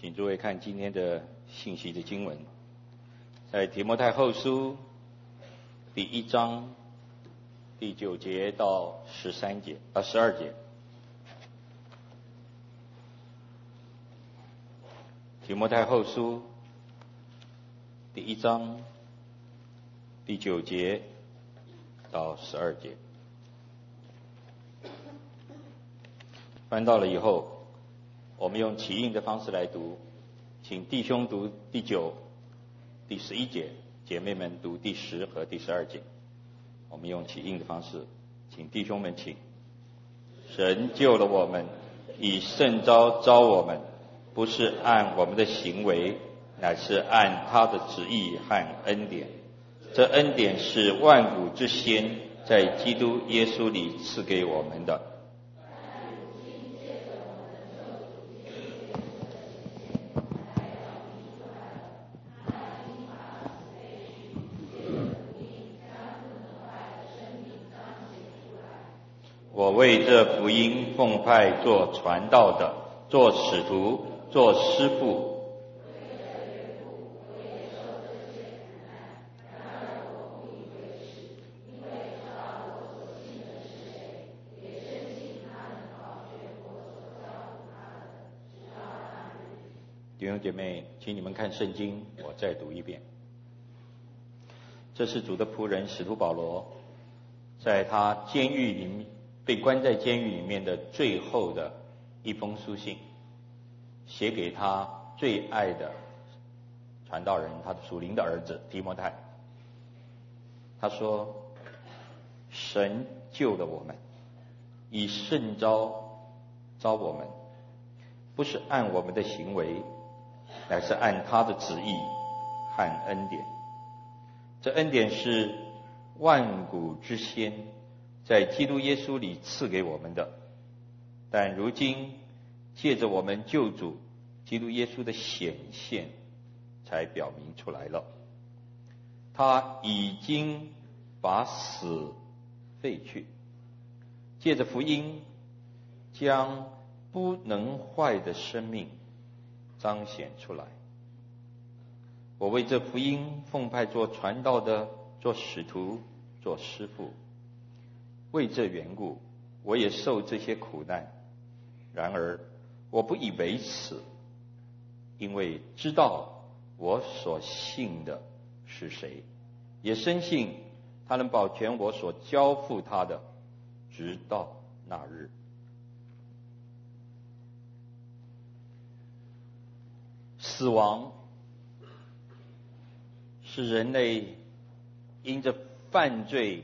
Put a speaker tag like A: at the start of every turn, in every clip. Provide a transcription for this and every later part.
A: 请诸位看今天的信息的经文，在提摩太后书第一章第九节到十三节啊十二节。提摩太后书第一章第九节到十二节。翻到了以后。我们用起印的方式来读，请弟兄读第九、第十一节，姐妹们读第十和第十二节。我们用起印的方式，请弟兄们请。神救了我们，以圣召召我们，不是按我们的行为，乃是按他的旨意和恩典。这恩典是万古之先，在基督耶稣里赐给我们的。我为这福音奉派做传道的，做使徒，做师傅。弟兄姐妹，请你们看圣经，我再读一遍。这是主的仆人使徒保罗，在他监狱里面。被关在监狱里面的最后的一封书信，写给他最爱的传道人，他的属灵的儿子提摩太。他说：“神救了我们，以圣召召我们，不是按我们的行为，乃是按他的旨意和恩典。这恩典是万古之先。”在基督耶稣里赐给我们的，但如今借着我们救主基督耶稣的显现，才表明出来了。他已经把死废去，借着福音将不能坏的生命彰显出来。我为这福音奉派做传道的，做使徒，做师傅。为这缘故，我也受这些苦难。然而，我不以为耻，因为知道我所信的是谁，也深信他能保全我所交付他的，直到那日。死亡是人类因着犯罪。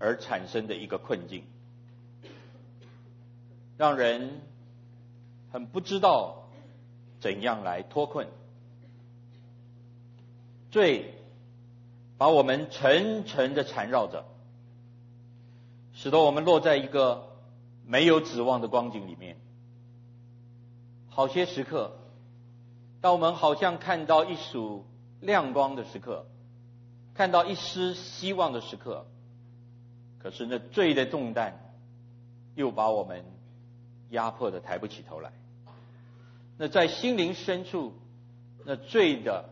A: 而产生的一个困境，让人很不知道怎样来脱困。罪把我们沉沉的缠绕着，使得我们落在一个没有指望的光景里面。好些时刻，当我们好像看到一束亮光的时刻，看到一丝希望的时刻。可是那罪的重担，又把我们压迫的抬不起头来。那在心灵深处，那罪的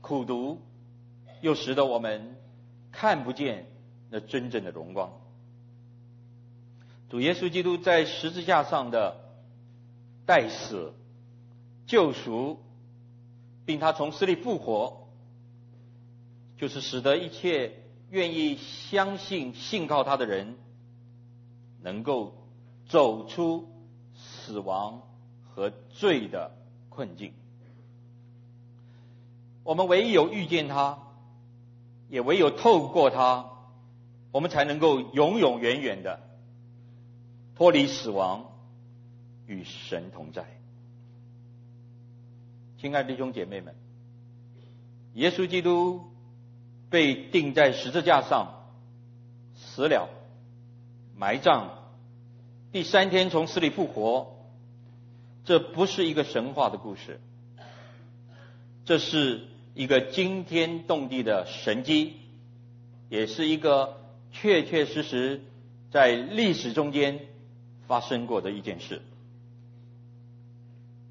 A: 苦毒，又使得我们看不见那真正的荣光。主耶稣基督在十字架上的代死、救赎，并他从死里复活，就是使得一切。愿意相信、信靠他的人，能够走出死亡和罪的困境。我们唯有遇见他，也唯有透过他，我们才能够永永远远的脱离死亡，与神同在。亲爱的弟兄姐妹们，耶稣基督。被钉在十字架上，死了，埋葬，第三天从死里复活。这不是一个神话的故事，这是一个惊天动地的神迹，也是一个确确实实在历史中间发生过的一件事。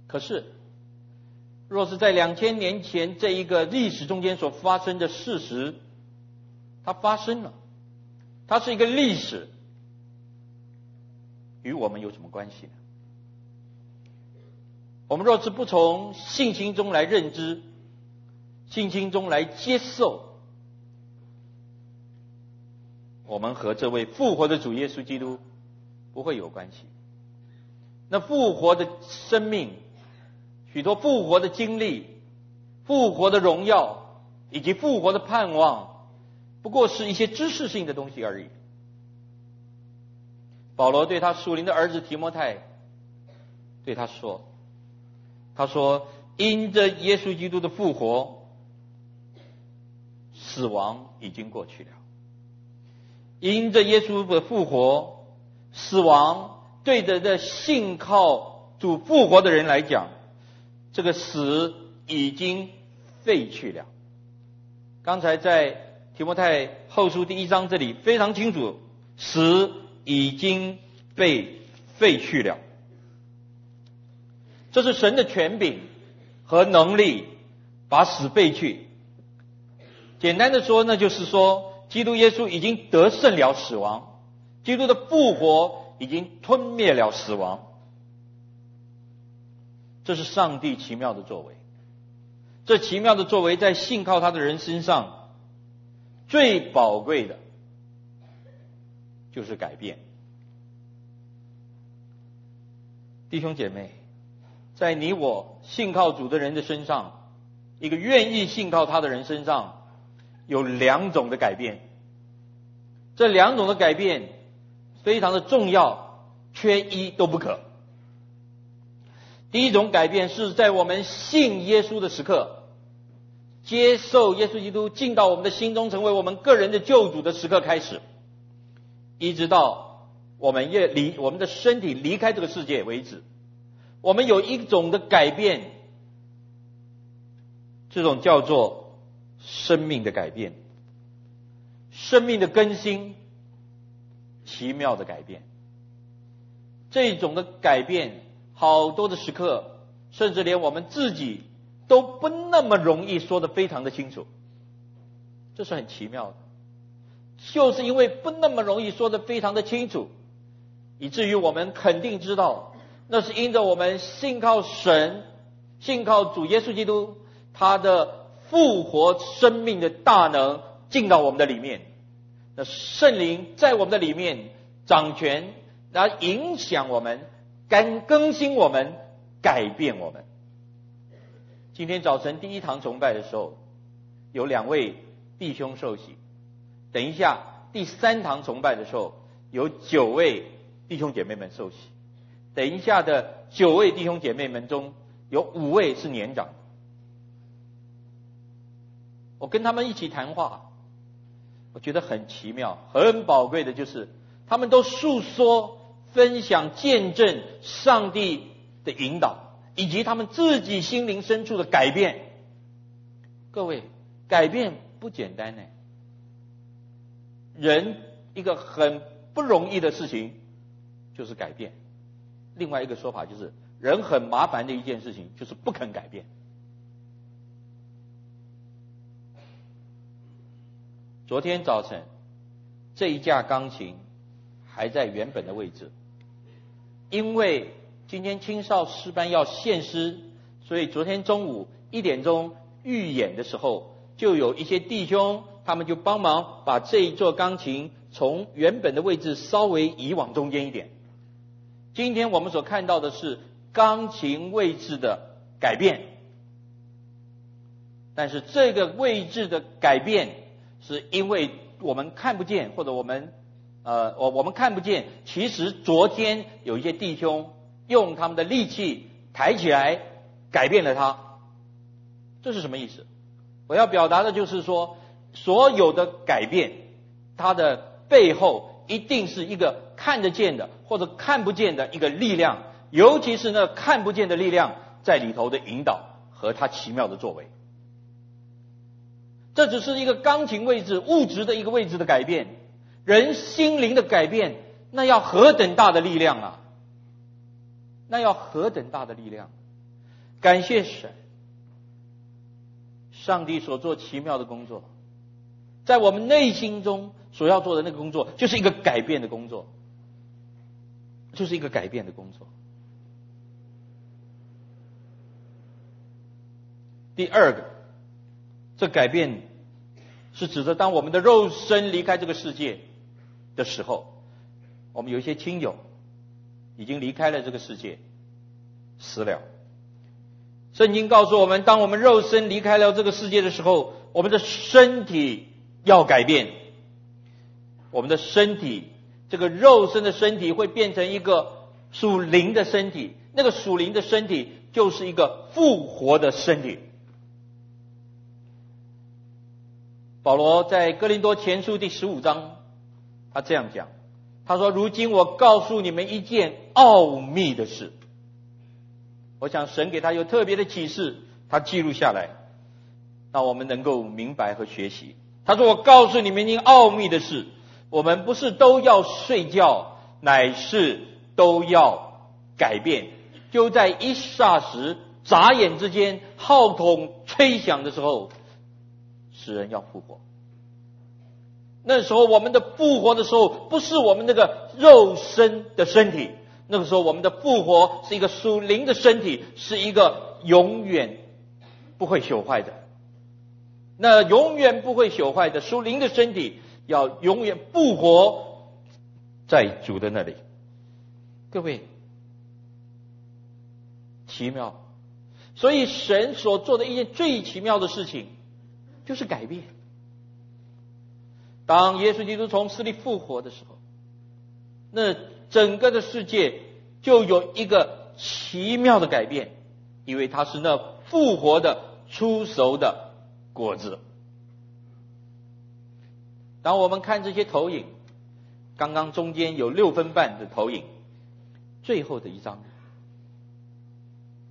A: 可是，若是在两千年前这一个历史中间所发生的事实，它发生了，它是一个历史，与我们有什么关系呢？我们若是不从信心中来认知，信心中来接受，我们和这位复活的主耶稣基督不会有关系。那复活的生命。许多复活的经历、复活的荣耀以及复活的盼望，不过是一些知识性的东西而已。保罗对他属灵的儿子提摩太对他说：“他说，因着耶稣基督的复活，死亡已经过去了。因着耶稣的复活，死亡对着这信靠主复活的人来讲。”这个死已经废去了。刚才在提摩太后书第一章这里非常清楚，死已经被废去了。这是神的权柄和能力把死废去。简单的说，那就是说，基督耶稣已经得胜了死亡，基督的复活已经吞灭了死亡。这是上帝奇妙的作为，这奇妙的作为在信靠他的人身上，最宝贵的，就是改变。弟兄姐妹，在你我信靠主的人的身上，一个愿意信靠他的人身上，有两种的改变。这两种的改变非常的重要，缺一都不可。第一种改变是在我们信耶稣的时刻，接受耶稣基督进到我们的心中，成为我们个人的救主的时刻开始，一直到我们也离我们的身体离开这个世界为止，我们有一种的改变，这种叫做生命的改变，生命的更新，奇妙的改变，这种的改变。好多的时刻，甚至连我们自己都不那么容易说得非常的清楚，这是很奇妙的。就是因为不那么容易说得非常的清楚，以至于我们肯定知道，那是因着我们信靠神，信靠主耶稣基督，他的复活生命的大能进到我们的里面，那圣灵在我们的里面掌权，来影响我们。更更新我们，改变我们。今天早晨第一堂崇拜的时候，有两位弟兄受洗。等一下第三堂崇拜的时候，有九位弟兄姐妹们受洗。等一下的九位弟兄姐妹们中有五位是年长。我跟他们一起谈话，我觉得很奇妙、很宝贵的，就是他们都诉说。分享见证上帝的引导，以及他们自己心灵深处的改变。各位，改变不简单呢。人一个很不容易的事情就是改变，另外一个说法就是人很麻烦的一件事情就是不肯改变。昨天早晨这一架钢琴还在原本的位置。因为今天青少诗班要献诗，所以昨天中午一点钟预演的时候，就有一些弟兄，他们就帮忙把这一座钢琴从原本的位置稍微移往中间一点。今天我们所看到的是钢琴位置的改变，但是这个位置的改变，是因为我们看不见，或者我们。呃，我我们看不见。其实昨天有一些弟兄用他们的力气抬起来，改变了它。这是什么意思？我要表达的就是说，所有的改变，它的背后一定是一个看得见的或者看不见的一个力量，尤其是那看不见的力量在里头的引导和它奇妙的作为。这只是一个钢琴位置物质的一个位置的改变。人心灵的改变，那要何等大的力量啊！那要何等大的力量！感谢神，
B: 上帝所做奇妙的工作，在我们内心中所要做的那个工作，就是一个改变的工作，就是一个改变的工作。第二个，这改变是指的当我们的肉身离开这个世界的时候，我们有一些亲友已经离开了这个世界，死了。圣经告诉我们，当我们肉身离开了这个世界的时候，我们的身体要改变。我们的身体，这个肉身的身体会变成一个属灵的身体，那个属灵的身体就是一个复活的身体。保罗在哥林多前书第十五章，他这样讲，他说：“如今我告诉你们一件奥秘的事。”我想神给他有特别的启示，他记录下来，让我们能够明白和学习。他说：“我告诉你们一件奥秘的事，我们不是都要睡觉，乃是都要改变。就在一霎时、眨眼之间，号筒吹响的时候，使人要复活。那时候我们的复活的时候，不是我们那个肉身的身体。”那个时候，我们的复活是一个属灵的身体，是一个永远不会朽坏的。那永远不会朽坏的属灵的身体，要永远复活在主的那里。各位，奇妙！所以神所做的一件最奇妙的事情，就是改变。当耶稣基督从死里复活的时候，那。整个的世界就有一个奇妙的改变，因为他是那复活的初熟的果子。当我们看这些投影，刚刚中间有六分半的投影，最后的一张，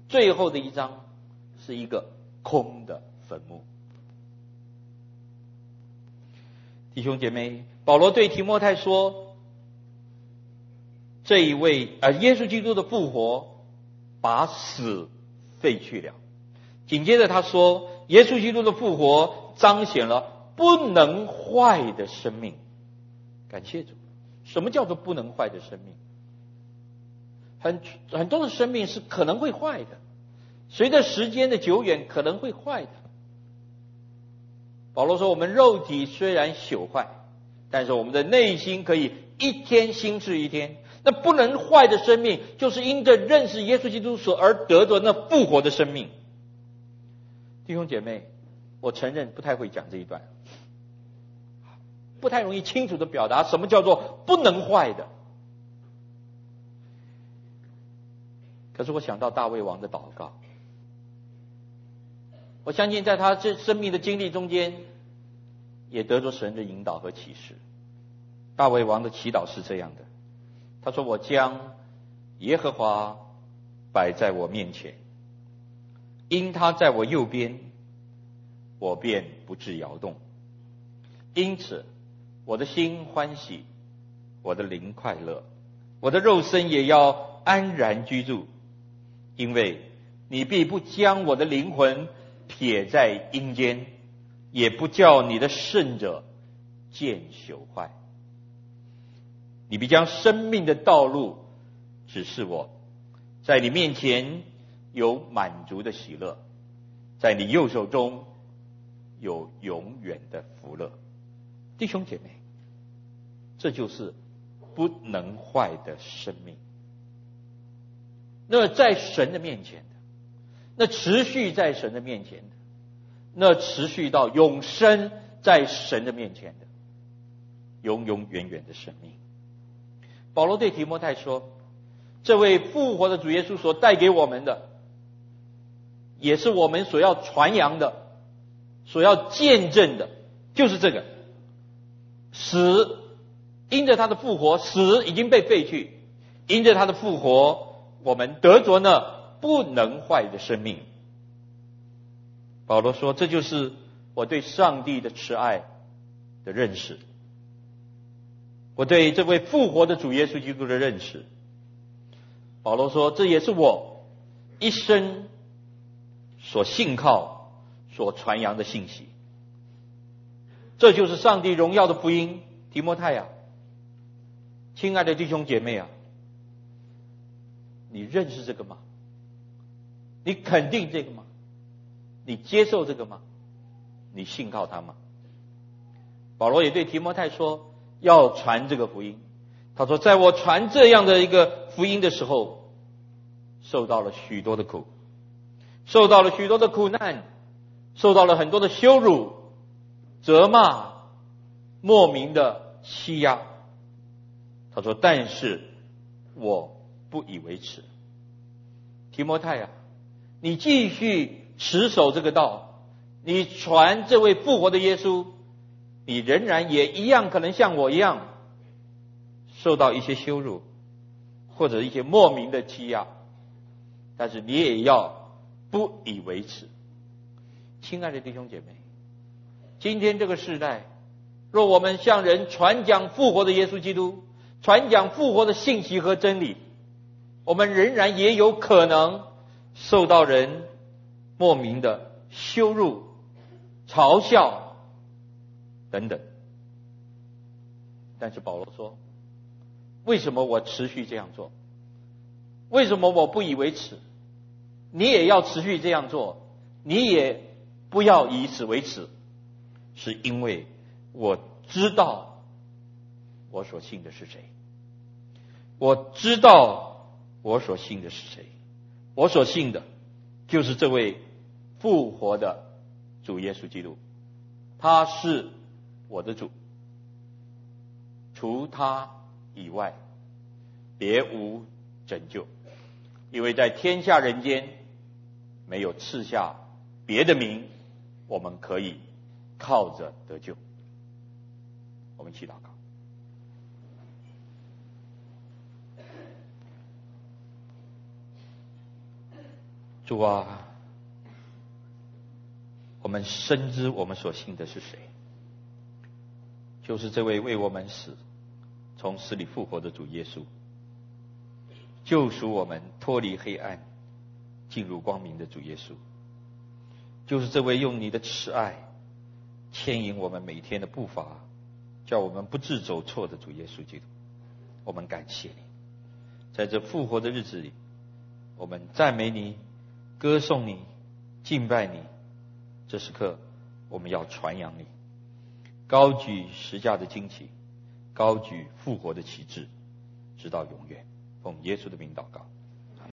B: 最后的一张是一个空的坟墓。弟兄姐妹，保罗对提摩太说。这一位啊，耶稣基督的复活把死废去了。紧接着他说，耶稣基督的复活彰显了不能坏的生命。感谢主。什么叫做不能坏的生命？很很多的生命是可能会坏的，随着时间的久远可能会坏的。保罗说，我们肉体虽然朽坏，但是我们的内心可以一天新似一天。那不能坏的生命，就是因着认识耶稣基督所而得的那复活的生命。弟兄姐妹，我承认不太会讲这一段，不太容易清楚的表达什么叫做不能坏的。可是我想到大卫王的祷告，我相信在他这生命的经历中间，也得着神的引导和启示。大卫王的祈祷是这样的。他说：“我将耶和华摆在我面前，因他在我右边，我便不致摇动。因此，我的心欢喜，我的灵快乐，我的肉身也要安然居住，因为你必不将我的灵魂撇在阴间，也不叫你的圣者见朽坏。”你必将生命的道路指示我，在你面前有满足的喜乐，在你右手中有永远的福乐。弟兄姐妹，这就是不能坏的生命。那么在神的面前，那持续在神的面前的，那持续到永生在神的面前的，永永远远的生命。保罗对提摩太说：“这位复活的主耶稣所带给我们的，也是我们所要传扬的、所要见证的，就是这个死。因着他的复活，死已经被废去；因着他的复活，我们得着呢不能坏的生命。”保罗说：“这就是我对上帝的慈爱的认识。”我对这位复活的主耶稣基督的认识，保罗说，这也是我一生所信靠、所传扬的信息。这就是上帝荣耀的福音，提摩太啊，亲爱的弟兄姐妹啊，你认识这个吗？你肯定这个吗？你接受这个吗？你信靠他吗？保罗也对提摩太说，要传这个福音。他说，在我传这样的一个福音的时候，受到了许多的苦，受到了许多的苦难，受到了很多的羞辱、责骂、莫名的欺压。他说，但是我不以为耻。提摩太啊。你继续持守这个道，你传这位复活的耶稣，你仍然也一样可能像我一样受到一些羞辱，或者一些莫名的欺压，但是你也要不以为耻。亲爱的弟兄姐妹，今天这个时代，若我们向人传讲复活的耶稣基督，传讲复活的信息和真理，我们仍然也有可能。受到人莫名的羞辱、嘲笑等等，但是保罗说：“为什么我持续这样做？为什么我不以为耻？你也要持续这样做，你也不要以此为耻，是因为我知道我所信的是谁，我知道我所信的是谁。”我所信的，就是这位复活的主耶稣基督，他是我的主，除他以外，别无拯救，因为在天下人间没有赐下别的名，我们可以靠着得救。我们祈祷告。主啊，我们深知我们所信的是谁，就是这位为我们死、从死里复活的主耶稣，救赎我们脱离黑暗、进入光明的主耶稣，就是这位用你的慈爱牵引我们每天的步伐，叫我们不致走错的主耶稣基督。我们感谢你，在这复活的日子里，我们赞美你。歌颂你，敬拜你，这时刻我们要传扬你，高举十架的旌旗，高举复活的旗帜，直到永远。奉耶稣的名祷告。